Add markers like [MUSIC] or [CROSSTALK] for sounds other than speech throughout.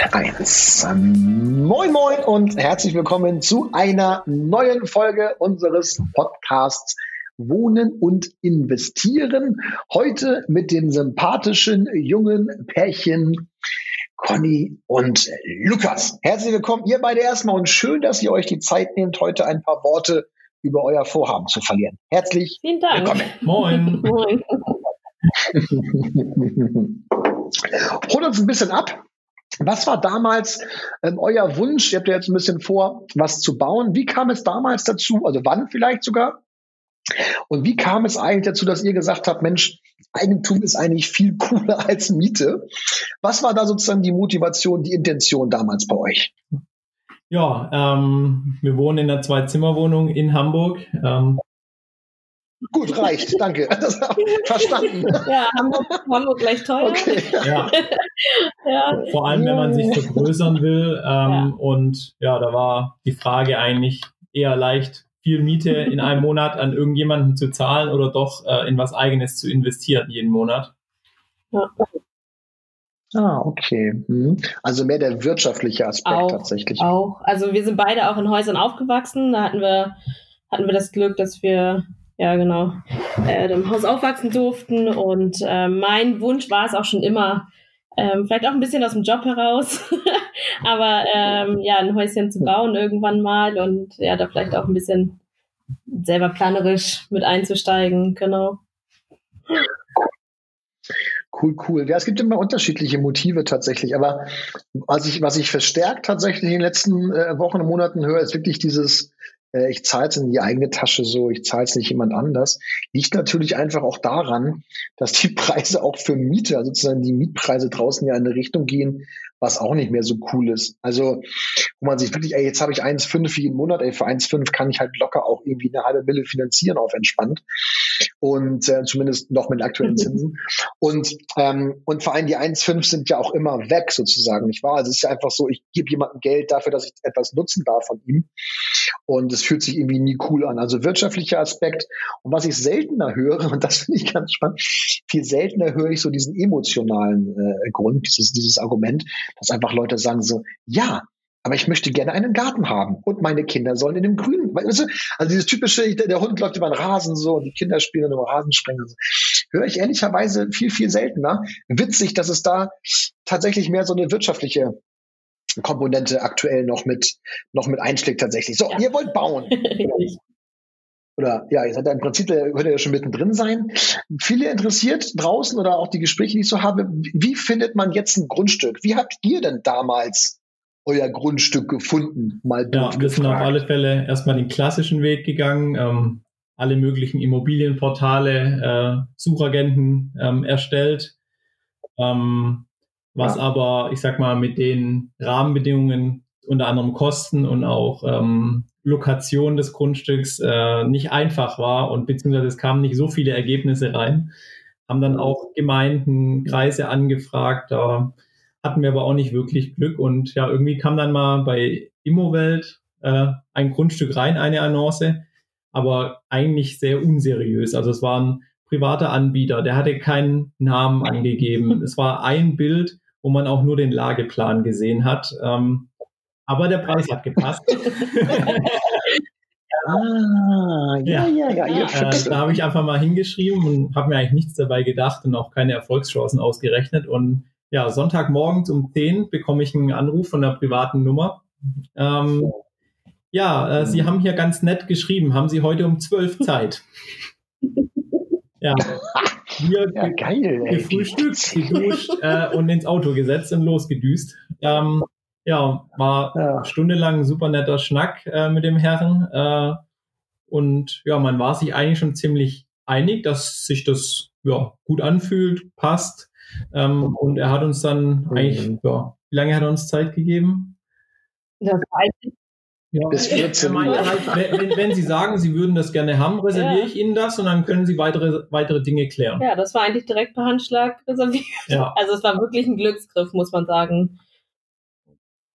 Eins. Moin, moin und herzlich willkommen zu einer neuen Folge unseres Podcasts Wohnen und Investieren. Heute mit dem sympathischen jungen Pärchen Conny und Lukas. Herzlich willkommen, ihr beide erstmal und schön, dass ihr euch die Zeit nehmt, heute ein paar Worte über euer Vorhaben zu verlieren. Herzlich Vielen Dank. willkommen. Moin. Moin. [LAUGHS] Holt uns ein bisschen ab. Was war damals ähm, euer Wunsch? Ihr habt ja jetzt ein bisschen vor, was zu bauen. Wie kam es damals dazu? Also wann vielleicht sogar? Und wie kam es eigentlich dazu, dass ihr gesagt habt, Mensch, Eigentum ist eigentlich viel cooler [LAUGHS] als Miete? Was war da sozusagen die Motivation, die Intention damals bei euch? Ja, ähm, wir wohnen in einer Zwei-Zimmer-Wohnung in Hamburg. Ähm, Gut, reicht, danke. [LAUGHS] Das hab ich verstanden. Ja, Hamburg, Hamburg gleich teuer. Okay. ja, [LAUGHS] Ja. vor allem, wenn man sich vergrößern will. Ähm, Ja. Und ja, da war die Frage eigentlich eher leicht, viel Miete in einem [LAUGHS] Monat an irgendjemanden zu zahlen oder doch äh, in was Eigenes zu investieren jeden Monat. Ah, okay. Hm. Also mehr der wirtschaftliche Aspekt Auch, tatsächlich. Auch. Also wir sind beide auch in Häusern aufgewachsen. Da hatten wir, hatten wir das Glück, dass wir ja genau äh, im Haus aufwachsen durften. Und äh, mein Wunsch war es auch schon immer, ähm, vielleicht auch ein bisschen aus dem Job heraus, [LAUGHS] aber ähm, ja, ein Häuschen zu bauen irgendwann mal und ja, da vielleicht auch ein bisschen selber planerisch mit einzusteigen, genau. Cool, cool. Ja, es gibt immer unterschiedliche Motive tatsächlich, aber was ich, was ich verstärkt tatsächlich in den letzten äh, Wochen und Monaten höre, ist wirklich dieses, äh, ich zahle es in die eigene Tasche so, ich zahle es nicht jemand anders. Liegt natürlich einfach auch daran, dass die [LAUGHS] Preise auch für Mieter, sozusagen die Mietpreise draußen ja in eine Richtung gehen, was auch nicht mehr so cool ist. Also, wo man sich wirklich, ey, jetzt habe ich 1,5 jeden Monat, ey, für 1,5 kann ich halt locker auch irgendwie eine halbe Mille finanzieren auf entspannt. Und äh, zumindest noch mit aktuellen [LAUGHS] Zinsen. Und, ähm, und vor allem die 1,5 sind ja auch immer weg sozusagen, nicht wahr? Also es ist ja einfach so, ich gebe jemandem Geld dafür, dass ich etwas nutzen darf von ihm. Und es fühlt sich irgendwie nie cool an. Also wirtschaftlicher Aspekt. Und was ich seltener höre, und das finde ich ganz spannend, viel seltener höre ich so diesen emotionalen äh, Grund, dieses, dieses Argument, dass einfach Leute sagen so, ja, aber ich möchte gerne einen Garten haben und meine Kinder sollen in dem Grünen. Weißt du, also dieses typische, der, Hund läuft über den Rasen so und die Kinder spielen über Rasenspringen. So. Höre ich ehrlicherweise viel, viel seltener. Witzig, dass es da tatsächlich mehr so eine wirtschaftliche Komponente aktuell noch mit, noch mit einschlägt tatsächlich. So, Ja. ihr wollt bauen. [LAUGHS] Oder ja, ihr seid ja im Prinzip, ihr könnt ja schon mittendrin sein. Viele interessiert draußen oder auch die Gespräche, die ich so habe, wie findet man jetzt ein Grundstück? Wie habt ihr denn damals euer Grundstück gefunden? Mal Ja, wir sind auf alle Fälle erstmal den klassischen Weg gegangen, ähm, alle möglichen Immobilienportale, äh, Suchagenten ähm, erstellt, ähm, was Ja. aber, ich sag mal, mit den Rahmenbedingungen, unter anderem Kosten und auch ähm, Lokation des Grundstücks äh, nicht einfach war und beziehungsweise es kamen nicht so viele Ergebnisse rein. Haben dann auch Gemeinden, Kreise angefragt, da hatten wir aber auch nicht wirklich Glück und ja, irgendwie kam dann mal bei Immowelt äh, ein Grundstück rein, eine Annonce, aber eigentlich sehr unseriös. Also es war ein privater Anbieter, der hatte keinen Namen angegeben. es war ein Bild, wo man auch nur den Lageplan gesehen hat. Ähm, aber der Preis hat gepasst. [LAUGHS] Ah, ja, ja, ja, ihr Äh, da habe ich einfach mal hingeschrieben und habe mir eigentlich nichts dabei gedacht und auch keine Erfolgschancen ausgerechnet. Und ja, Sonntagmorgens um 10 bekomme ich einen Anruf von einer privaten Nummer. Ähm, ja, äh, Sie haben hier ganz nett geschrieben, haben Sie heute um 12 Zeit? [LAUGHS] ja, wir Ja, geil, ey. gefrühstückt, [LAUGHS] geduscht äh, und ins Auto gesetzt und losgedüst. Ähm, ja, war Ja. stundenlang ein super netter Schnack äh, mit dem Herrn. Äh, und ja, man war sich eigentlich schon ziemlich einig, dass sich das ja, gut anfühlt, passt. Ähm, und er hat uns dann eigentlich, Mhm. ja, wie lange hat er uns Zeit gegeben? Das war eigentlich Ja, bis 14 Uhr. Halt, wenn, wenn, Sie sagen, Sie würden das gerne haben, reserviere ja. ich Ihnen das und dann können Sie weitere, weitere Dinge klären. Ja, das war eigentlich direkt per Handschlag reserviert. Ja. Also es war wirklich ein Glücksgriff, muss man sagen.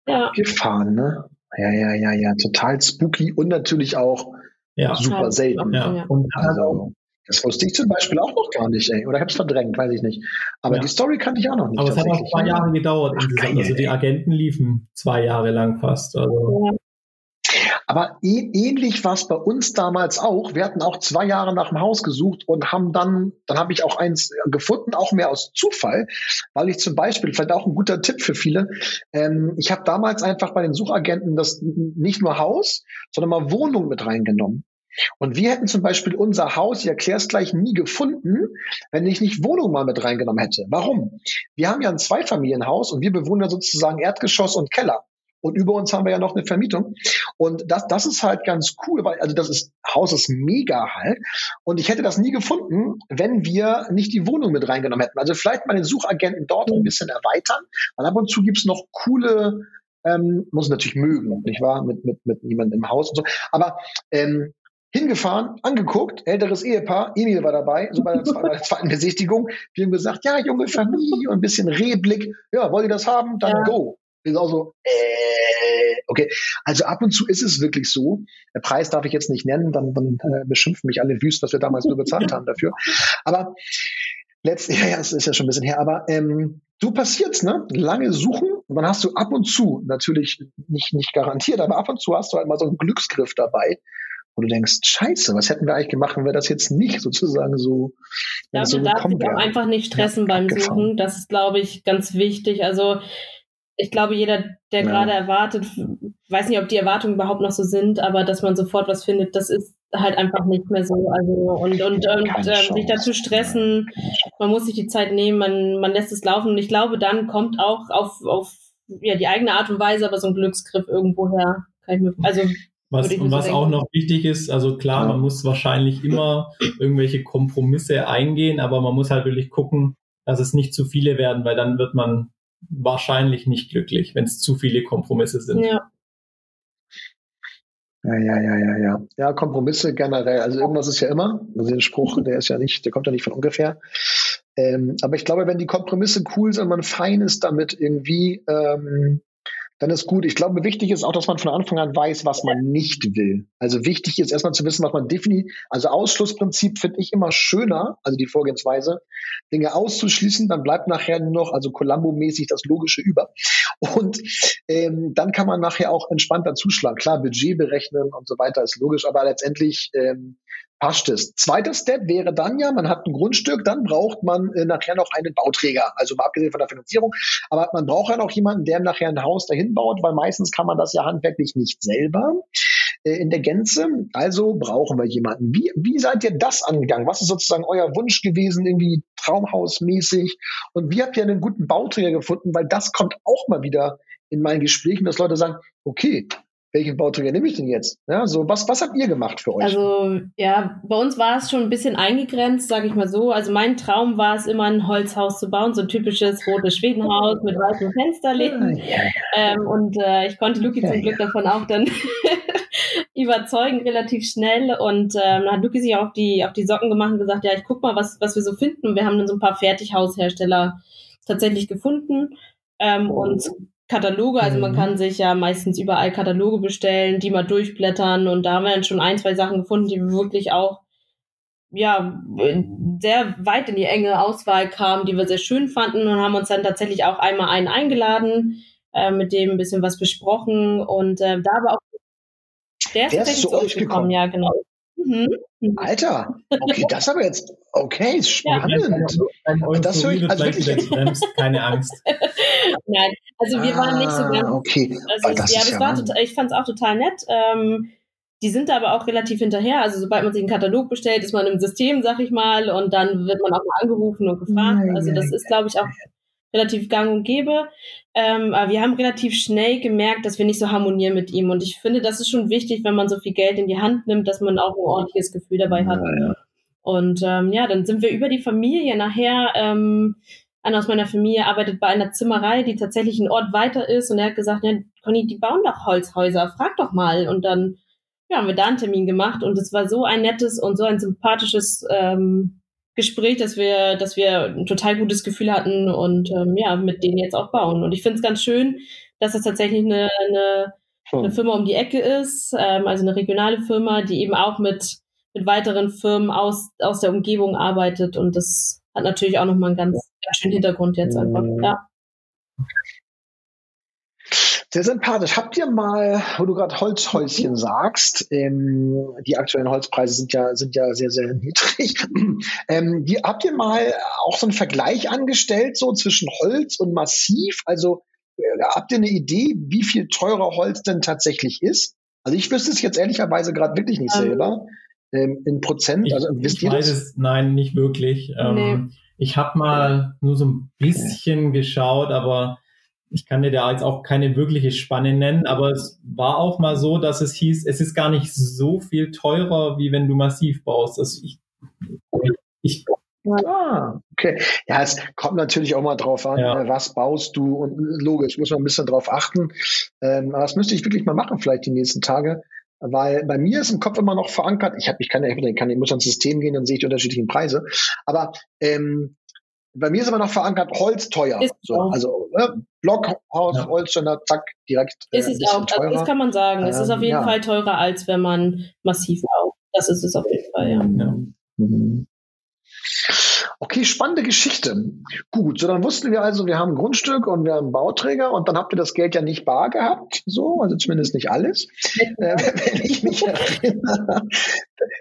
Ja. Gefahren, ne? Ja, ja, ja, ja. Total spooky und natürlich auch ja. super selten. Ja. Und also, das wusste ich zum Beispiel auch noch gar nicht, ey. Oder ich habe es verdrängt, weiß ich nicht. Aber ja. die Story kannte ich auch noch nicht. Aber es hat auch zwei Jahre gedauert. Ach, geil, also die Agenten liefen zwei Jahre lang fast. Also. Aber ähnlich war es bei uns damals auch. Wir hatten auch zwei Jahre nach dem Haus gesucht und haben dann, dann habe ich auch eins gefunden, auch mehr aus Zufall, weil ich zum Beispiel, vielleicht auch ein guter Tipp für viele, ähm, ich habe damals einfach bei den Suchagenten das nicht nur Haus, sondern mal Wohnung mit reingenommen. Und wir hätten zum Beispiel unser Haus, ich erkläre es gleich, nie gefunden, wenn ich nicht Wohnung mal mit reingenommen hätte. Warum? Wir haben ja ein Zweifamilienhaus und wir bewohnen ja sozusagen Erdgeschoss und Keller. Und über uns haben wir ja noch eine Vermietung. Und das, das ist halt ganz cool, weil, also das ist, Haus ist mega halt. Und ich hätte das nie gefunden, wenn wir nicht die Wohnung mit reingenommen hätten. Also vielleicht mal den Suchagenten dort ein bisschen erweitern, weil ab und zu gibt's noch coole, ähm, muss natürlich mögen, nicht wahr? Mit, mit, mit jemandem im Haus und so. Aber ähm, hingefahren, angeguckt, älteres Ehepaar, Emil war dabei, so bei der, bei der zweiten Besichtigung. Wir haben gesagt, ja, junge Familie und ein bisschen Rehblick. Ja, wollt ihr das haben? Dann ja. go. Sind auch so, äh, okay. Also ab und zu ist es wirklich so. Der Preis darf ich jetzt nicht nennen, dann, dann äh, beschimpfen mich alle wüst, was wir damals nur bezahlt haben dafür. Aber letztlich, [LAUGHS] ja, ja, das ist ja schon ein bisschen her, aber ähm, so passiert's, ne? Lange suchen und dann hast du ab und zu, natürlich nicht, nicht garantiert, aber ab und zu hast du halt mal so einen Glücksgriff dabei, wo du denkst, scheiße, was hätten wir eigentlich gemacht, wenn wir das jetzt nicht sozusagen so. Ja, so man darf sich auch einfach nicht stressen ja, beim. Suchen. Das ist, glaube ich, ganz wichtig. Also ich glaube, jeder, der ja. gerade erwartet, weiß nicht, ob die Erwartungen überhaupt noch so sind, aber dass man sofort was findet, das ist halt einfach nicht mehr so. Also und und, und äh, sich dazu stressen, man muss sich die Zeit nehmen, man, man lässt es laufen. Und ich glaube, dann kommt auch auf, auf ja, die eigene Art und Weise, aber so ein Glücksgriff irgendwo her. Kann ich mir, also was, und was auch noch wichtig ist, also klar, ja. man muss wahrscheinlich immer irgendwelche Kompromisse eingehen, aber man muss halt wirklich gucken, dass es nicht zu viele werden, weil dann wird man wahrscheinlich nicht glücklich, wenn es zu viele Kompromisse sind. Ja. Ja, ja, ja, ja, ja. Ja, Kompromisse generell. Also irgendwas ist ja immer. Also der Spruch, der ist ja nicht, der kommt ja nicht von ungefähr. Ähm, aber ich glaube, wenn die Kompromisse cool sind, man fein ist damit irgendwie, ähm, dann ist gut. Ich glaube, wichtig ist auch, dass man von Anfang an weiß, was man nicht will. Also wichtig ist erstmal zu wissen, was man definitiv, also Ausschlussprinzip finde ich immer schöner, also die Vorgehensweise, Dinge auszuschließen, dann bleibt nachher nur noch, also Columbo-mäßig das Logische über. Und ähm, dann kann man nachher auch entspannter zuschlagen. Klar, Budget berechnen und so weiter ist logisch, aber letztendlich ähm, passt es. Zweiter Step wäre dann ja, man hat ein Grundstück, dann braucht man äh, nachher noch einen Bauträger, also mal abgesehen von der Finanzierung, aber man braucht ja noch jemanden, der nachher ein Haus dahin baut, weil meistens kann man das ja handwerklich nicht selber äh, in der Gänze. Also brauchen wir jemanden. Wie, wie seid ihr das angegangen? Was ist sozusagen euer Wunsch gewesen, irgendwie traumhausmäßig? Und wie habt ihr einen guten Bauträger gefunden? Weil das kommt auch mal wieder in meinen Gesprächen, dass Leute sagen, okay, welchen Bauträger nehme ich denn jetzt? Ja, so was, was habt ihr gemacht für euch? Also ja, bei uns war es schon ein bisschen eingegrenzt, sage ich mal so. Also mein Traum war es immer ein Holzhaus zu bauen, so ein typisches rotes Schwedenhaus mit weißen Fensterläden. Ja, ja, ja. Ähm, und äh, ich konnte Luki zum Glück davon auch dann [LAUGHS] überzeugen relativ schnell. Und ähm, dann hat Luki sich auf die auf die Socken gemacht und gesagt, ja, ich guck mal, was was wir so finden. Und wir haben dann so ein paar Fertighaushersteller tatsächlich gefunden. Ähm, und Kataloge, also man mhm. kann sich ja meistens überall Kataloge bestellen, die mal durchblättern und da haben wir dann schon ein, zwei Sachen gefunden, die wirklich auch ja sehr weit in die enge Auswahl kamen, die wir sehr schön fanden und haben uns dann tatsächlich auch einmal einen eingeladen, äh, mit dem ein bisschen was besprochen und äh, da aber auch der ist, der ist zu euch gekommen. gekommen, ja genau. Mhm. mhm. Alter, okay, das aber jetzt, okay, spannend. Ja. Das höre ich, also wirklich. keine Angst. [LAUGHS] Nein, also wir waren nicht so ganz. Ah, okay, also, das ja, das ja war total, ich fand es auch total nett. Ähm, die sind da aber auch relativ hinterher. Also sobald man sich einen Katalog bestellt, ist man im System, sag ich mal, und dann wird man auch mal angerufen und gefragt. Also das ist, glaube ich, auch relativ gang und gäbe. Ähm, aber wir haben relativ schnell gemerkt, dass wir nicht so harmonieren mit ihm. Und ich finde, das ist schon wichtig, wenn man so viel Geld in die Hand nimmt, dass man auch ein ordentliches Gefühl dabei hat. Ja, ja. Und ähm, ja, dann sind wir über die Familie nachher ähm, einer aus meiner Familie arbeitet bei einer Zimmerei, die tatsächlich ein Ort weiter ist und er hat gesagt, ja, Conny, die bauen doch Holzhäuser, frag doch mal. Und dann ja, haben wir da einen Termin gemacht und es war so ein nettes und so ein sympathisches ähm, Gespräch, dass wir, dass wir ein total gutes Gefühl hatten und ähm, ja, mit denen jetzt auch bauen. Und ich finde es ganz schön, dass es tatsächlich eine, eine, eine Firma um die Ecke ist, ähm, also eine regionale Firma, die eben auch mit, mit weiteren Firmen aus, aus der Umgebung arbeitet. Und das hat natürlich auch nochmal einen ganz, ganz schönen Hintergrund jetzt einfach. Ja. Sehr sympathisch. Habt ihr mal, wo du gerade Holzhäuschen sagst, ähm, die aktuellen Holzpreise sind ja, sind ja sehr, sehr niedrig. [CLEARS THROAT] ähm, die, habt ihr mal auch so einen Vergleich angestellt, so zwischen Holz und Massiv? Also äh, habt ihr eine Idee, wie viel teurer Holz denn tatsächlich ist? Also ich wüsste es jetzt ehrlicherweise gerade wirklich nicht ähm. selber. Ähm, in Prozent, ich, also wisst ich ihr weiß das? es, nein, nicht wirklich. Ähm, nee. Ich habe mal nur so ein bisschen geschaut, aber ich kann dir da jetzt auch keine wirkliche Spanne nennen, aber es war auch mal so, dass es hieß, es ist gar nicht so viel teurer, wie wenn du massiv baust. Also ich, ich Ah, okay. Ja, es kommt natürlich auch mal drauf an, ja. Ne, was baust du und logisch, muss man ein bisschen drauf achten. Ähm, aber das müsste ich wirklich mal machen, vielleicht die nächsten Tage. Weil bei mir ist im Kopf immer noch verankert, ich habe, ich kann ja, ich kann, ich muss ans System gehen, dann sehe ich die unterschiedlichen Preise. Aber ähm, bei mir ist aber noch verankert Holz teuer. So, also äh, Blockhaus, ja. Holzständer, zack, direkt. Äh, ist es auch, also das kann man sagen. Es ist auf jeden ähm, ja. Fall teurer, als wenn man massiv baut. Das ist es auf jeden Fall, ja. ja. Mhm. Okay, spannende Geschichte. Gut, so dann wussten wir also, wir haben ein Grundstück und wir haben einen Bauträger und dann habt ihr das Geld ja nicht bar gehabt, so, also zumindest nicht alles, [LAUGHS] äh, wenn ich mich erinnere.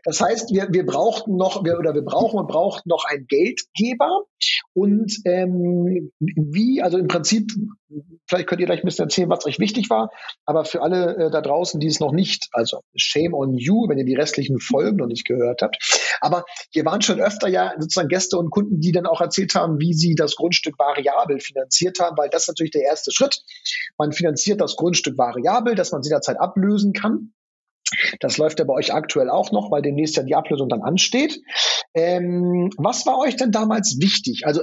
Das heißt, wir, wir brauchten noch, wir, oder wir brauchen und brauchten noch einen Geldgeber und ähm, wie, also im Prinzip, vielleicht könnt ihr gleich ein bisschen erzählen, was euch wichtig war, aber für alle äh, da draußen, die es noch nicht, also shame on you, wenn ihr die restlichen Folgen noch nicht gehört habt, aber hier waren schon öfter ja sozusagen Gäste und Kunden, die dann auch erzählt haben, wie sie das Grundstück variabel finanziert haben, weil das ist natürlich der erste Schritt. Man finanziert das Grundstück variabel, dass man es jederzeit ablösen kann. Das läuft ja bei euch aktuell auch noch, weil demnächst ja die Ablösung dann ansteht. Ähm, was war euch denn damals wichtig? Also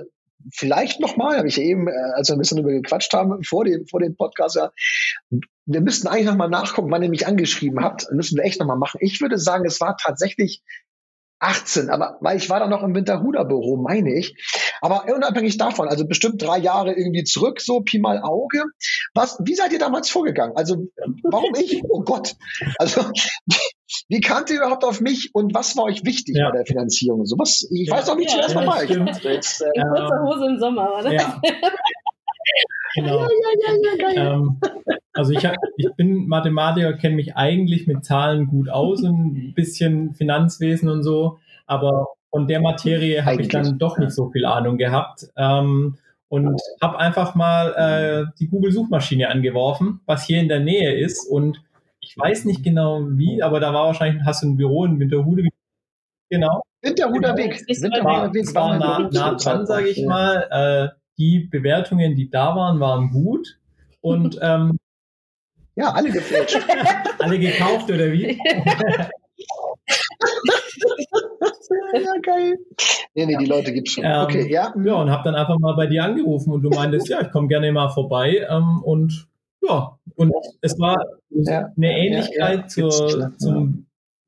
vielleicht nochmal, habe ich ja eben, äh, als wir ein bisschen darüber gequatscht haben, vor dem, vor dem Podcast, ja, wir müssten eigentlich nochmal nachgucken, wann ihr mich angeschrieben habt. Müssen wir echt nochmal machen. Ich würde sagen, es war tatsächlich 18, aber weil ich war da noch im Winterhuder Büro, meine ich. Aber unabhängig davon, also bestimmt drei Jahre irgendwie zurück, so Pi mal Auge. Was, wie seid ihr damals vorgegangen? Also, warum ich? Oh Gott. Also, wie, kamt ihr überhaupt auf mich und was war euch wichtig ja. bei der Finanzierung? So was, ich ja. weiß auch nicht ja, zuerst ja, mal. Ich [LAUGHS] jetzt, äh, In kurzer Hose im Sommer, oder? Ja. [LAUGHS] Genau. Ja, ja, ja, ähm, also ich, hab, ich bin Mathematiker, kenne mich eigentlich mit Zahlen gut aus, [LAUGHS] ein bisschen Finanzwesen und so, aber von der Materie habe ich dann doch nicht so viel Ahnung gehabt. Ähm, und habe einfach mal äh, die Google-Suchmaschine angeworfen, was hier in der Nähe ist. Und ich weiß nicht genau wie, aber da war wahrscheinlich, hast du ein Büro in Winterhude. Genau. Winterhuder genau. Weg. Winterhuder Weg war nah, nah dran, sage ich mal. Äh, die Bewertungen, die da waren, waren gut. Und [LAUGHS] ähm, ja, alle gefälscht. [LAUGHS] alle gekauft oder wie? ja, geil. Nee, nee, die Leute gibt's schon. Ähm, okay, ja. Ja, und hab dann einfach mal bei dir angerufen und du meintest, ja, ich komme gerne mal vorbei. Ähm, und ja, und es war ja, eine Ähnlichkeit ja, zur, zum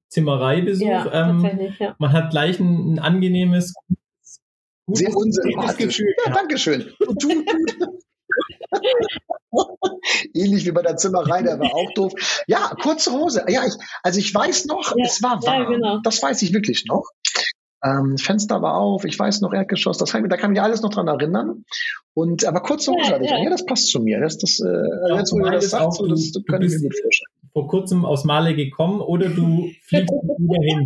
Zimmereibesuch. Ähm, man hat gleich ein, ein angenehmes, sehr unsympathisch. Ja, danke schön. [LAUGHS] Ähnlich wie bei der Zimmerei, der war auch doof. Ja, kurze Hose. Ja, ich, also ich weiß noch, ja, es war warm. Ja, genau. Das weiß ich wirklich noch. Ähm, Fenster war auf, ich weiß noch Erdgeschoss, das da kann ich alles noch dran erinnern. Und aber kurze Hose ja. Ja. ja, das passt zu mir. Das, das, äh, jetzt, wo ihr das sagt, so, das, das kann ich mir gut vorstellen. Vor kurzem aus Male gekommen oder du fliegst [LAUGHS] wieder hin.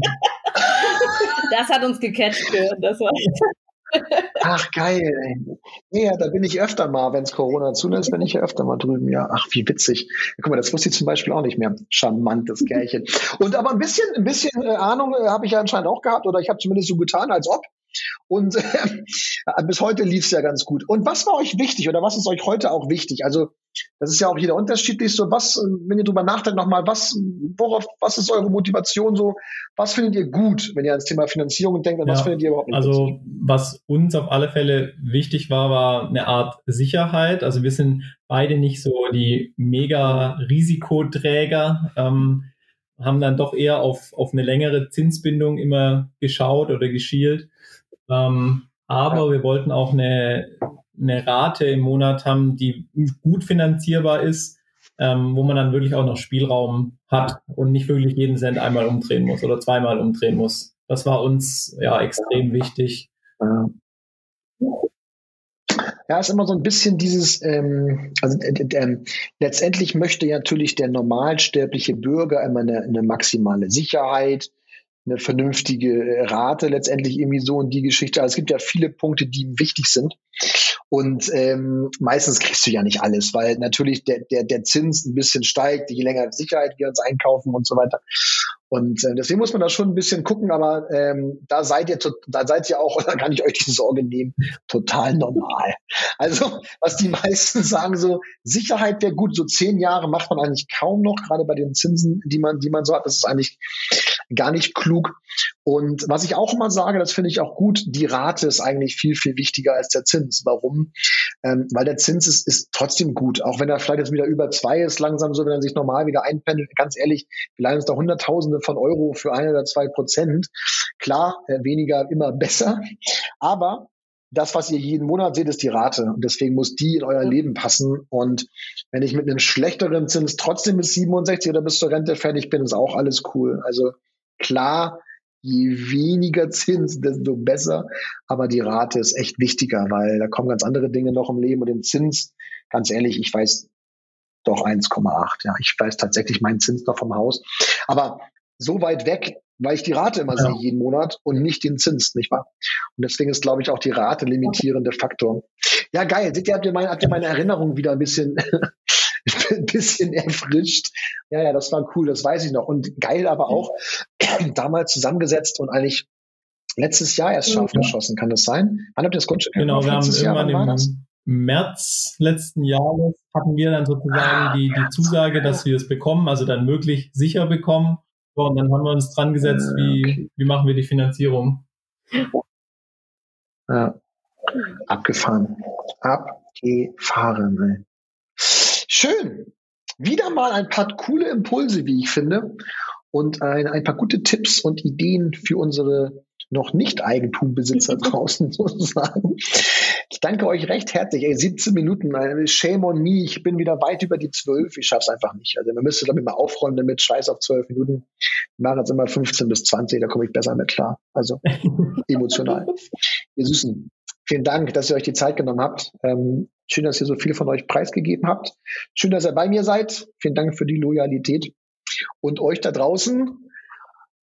Das hat uns gecatcht. Das war [LAUGHS] Ach, geil. Ja, da bin ich öfter mal, wenn es Corona zulässt, bin ich ja öfter mal drüben. Ja, ach, wie witzig. Guck mal, das wusste ich zum Beispiel auch nicht mehr. Charmantes Gärchen. Und aber ein bisschen, ein bisschen äh, Ahnung äh, habe ich ja anscheinend auch gehabt, oder ich habe zumindest so getan, als ob. Und [LAUGHS] äh, bis heute lief es ja ganz gut. Und was war euch wichtig oder was ist euch heute auch wichtig? Also das ist ja auch jeder unterschiedlich. So, was, wenn ihr drüber nachdenkt, nochmal, was, worauf, was ist eure Motivation so? Was findet ihr gut, wenn ihr ans Thema Finanzierung denkt und ja, was findet ihr überhaupt nicht Also, gut? was uns auf alle Fälle wichtig war, war eine Art Sicherheit. Also, wir sind beide nicht so die mega Risikoträger, ähm, haben dann doch eher auf, auf eine längere Zinsbindung immer geschaut oder geschielt. Ähm, aber wir wollten auch eine, eine Rate im Monat haben, die gut finanzierbar ist, ähm, wo man dann wirklich auch noch Spielraum hat und nicht wirklich jeden Cent einmal umdrehen muss oder zweimal umdrehen muss. Das war uns ja extrem wichtig. Ja. Ist immer so ein bisschen dieses, ähm, also äh, äh, letztendlich möchte natürlich der normalsterbliche Bürger immer eine, eine maximale Sicherheit, eine vernünftige äh, Rate letztendlich irgendwie so in die Geschichte. Also es gibt ja viele Punkte, die wichtig sind. Und ähm, meistens kriegst du ja nicht alles, weil natürlich der, der, der Zins ein bisschen steigt, je länger Sicherheit wir uns einkaufen und so weiter. Und äh, deswegen muss man da schon ein bisschen gucken, aber ähm, da seid ihr, da seid ihr auch, [LAUGHS] da kann ich euch die Sorge nehmen, total normal. Also was die [LAUGHS] meisten sagen, so Sicherheit wäre gut, so zehn Jahre macht man eigentlich kaum noch, gerade bei den Zinsen, die man, die man so hat. Das ist eigentlich gar nicht klug. Und was ich auch immer sage, das finde ich auch gut, die Rate ist eigentlich viel, viel wichtiger als der Zins. Warum? Ähm, weil der Zins ist, ist trotzdem gut, auch wenn er vielleicht jetzt wieder über zwei ist, langsam so, wenn er sich normal wieder einpendelt. Ganz ehrlich, wir leihen uns da Hunderttausende von Euro für ein oder zwei Prozent. Klar, äh, weniger immer besser, aber das, was ihr jeden Monat seht, ist die Rate. Und deswegen muss die in euer Leben passen. Und wenn ich mit einem schlechteren Zins trotzdem bis 67 oder bis zur Rente fertig bin, ist auch alles cool. Also klar, je weniger Zins, desto besser. Aber die Rate ist echt wichtiger, weil da kommen ganz andere Dinge noch im Leben. Und den Zins, ganz ehrlich, ich weiß doch 1,8. Ja, ich weiß tatsächlich meinen Zins noch vom Haus. Aber so weit weg, weil ich die Rate immer ja. sehe jeden Monat und nicht den Zins, nicht wahr? Und deswegen ist, glaube ich, auch die Rate limitierende Faktor. Ja, geil. Seht ihr, habt ihr meine, habt ihr meine Erinnerung wieder ein bisschen ein bisschen erfrischt. Ja, ja, das war cool, das weiß ich noch. Und geil aber auch, [CLEARS THROAT] damals zusammengesetzt und eigentlich letztes Jahr erst scharf geschossen, kann das sein? Wann habt ihr das Grundstück Genau, wir haben irgendwann im März letzten Jahres hatten wir dann sozusagen ah, die, die Zusage, dass wir es bekommen, also dann möglich sicher bekommen. So, und dann haben wir uns dran gesetzt, ah, wie, wie machen wir die Finanzierung. Ja. Abgefahren. Abgefahren, ey. Schön. Wieder mal ein paar coole Impulse, wie ich finde, und ein, ein paar gute Tipps und Ideen für unsere noch nicht Eigentumbesitzer [LAUGHS] draußen sozusagen. Ich danke euch recht herzlich. Ey, 17 Minuten, shame on me. Ich bin wieder weit über die 12. Ich schaff's einfach nicht. Also man müsste damit mal aufräumen damit. Scheiß auf 12 Minuten. Wir machen jetzt immer 15 bis 20. Da komme ich besser mit klar. Also [LAUGHS] emotional. Ihr Süßen. Vielen Dank, dass ihr euch die Zeit genommen habt. Ähm, schön, dass ihr so viel von euch preisgegeben habt. Schön, dass ihr bei mir seid. Vielen Dank für die Loyalität. Und euch da draußen,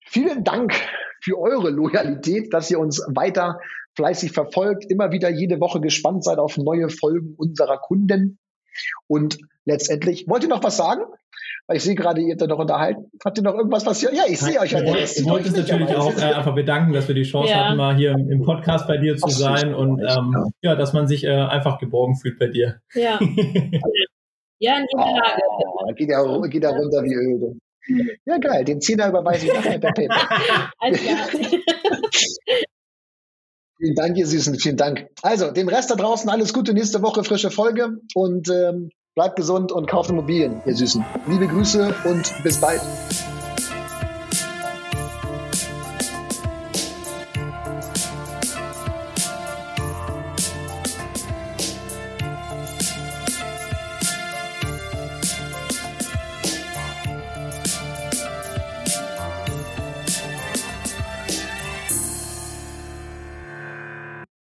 vielen Dank für eure Loyalität, dass ihr uns weiter fleißig verfolgt, immer wieder jede Woche gespannt seid auf neue Folgen unserer Kunden. Und letztendlich, wollt ihr noch was sagen? Weil ich sehe gerade, ihr habt da noch unterhalten. Habt ihr noch irgendwas, was ihr, ja, ich sehe euch. Ja, ich wollte uns natürlich auch äh, einfach bedanken, dass wir die Chance ja. hatten, mal hier im Podcast bei dir zu Ach, sein und ähm, ja. dass man sich äh, einfach geborgen fühlt bei dir. Ja. [LAUGHS] ja, in jeder Lage. Oh, geht, ja, geht ja runter wie Öl. Ja, geil. Den Zehner überweise ich nachher per PayPal. Vielen Dank, ihr Süßen. Vielen Dank. Also, dem Rest da draußen alles Gute. Nächste Woche frische Folge und ähm, bleibt gesund und kauft Immobilien, ihr Süßen. Liebe Grüße und bis bald.